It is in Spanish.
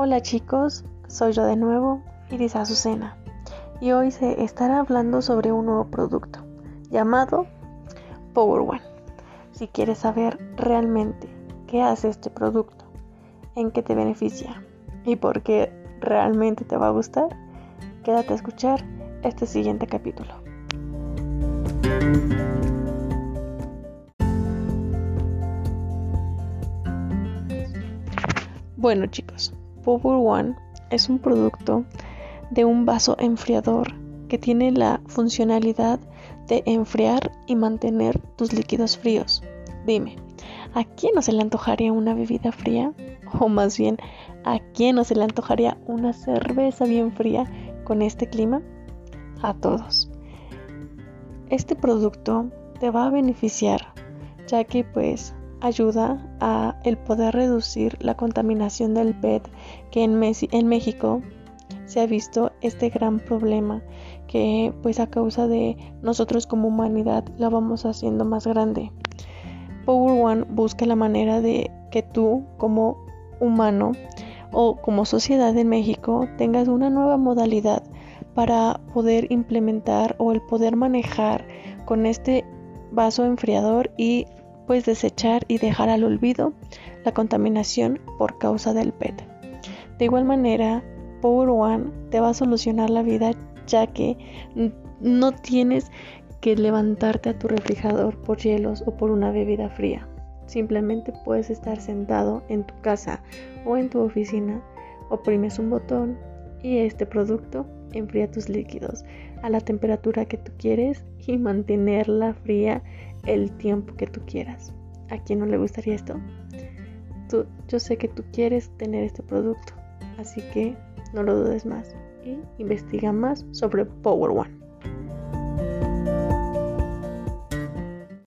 Hola chicos, soy yo de nuevo, Iris Azucena, y hoy se estará hablando sobre un nuevo producto llamado Power One. Si quieres saber realmente qué hace este producto, en qué te beneficia y por qué realmente te va a gustar, quédate a escuchar este siguiente capítulo. Bueno chicos, Power One es un producto de un vaso enfriador que tiene la funcionalidad de enfriar y mantener tus líquidos fríos. Dime, ¿a quién no se le antojaría una bebida fría? O más bien, ¿a quién no se le antojaría una cerveza bien fría con este clima? A todos. Este producto te va a beneficiar ya que pues ayuda a el poder reducir la contaminación del PET que en, en México se ha visto este gran problema que pues a causa de nosotros como humanidad la vamos haciendo más grande. Power One busca la manera de que tú como humano o como sociedad en México tengas una nueva modalidad para poder implementar o el poder manejar con este vaso enfriador y pues desechar y dejar al olvido la contaminación por causa del PET. De igual manera, Power One te va a solucionar la vida ya que no tienes que levantarte a tu refrigerador por hielos o por una bebida fría. Simplemente puedes estar sentado en tu casa o en tu oficina, oprimes un botón y este producto enfría tus líquidos a la temperatura que tú quieres y mantenerla fría el tiempo que tú quieras. ¿A quién no le gustaría esto? Yo sé que tú quieres tener este producto, así que no lo dudes más y investiga más sobre Power One.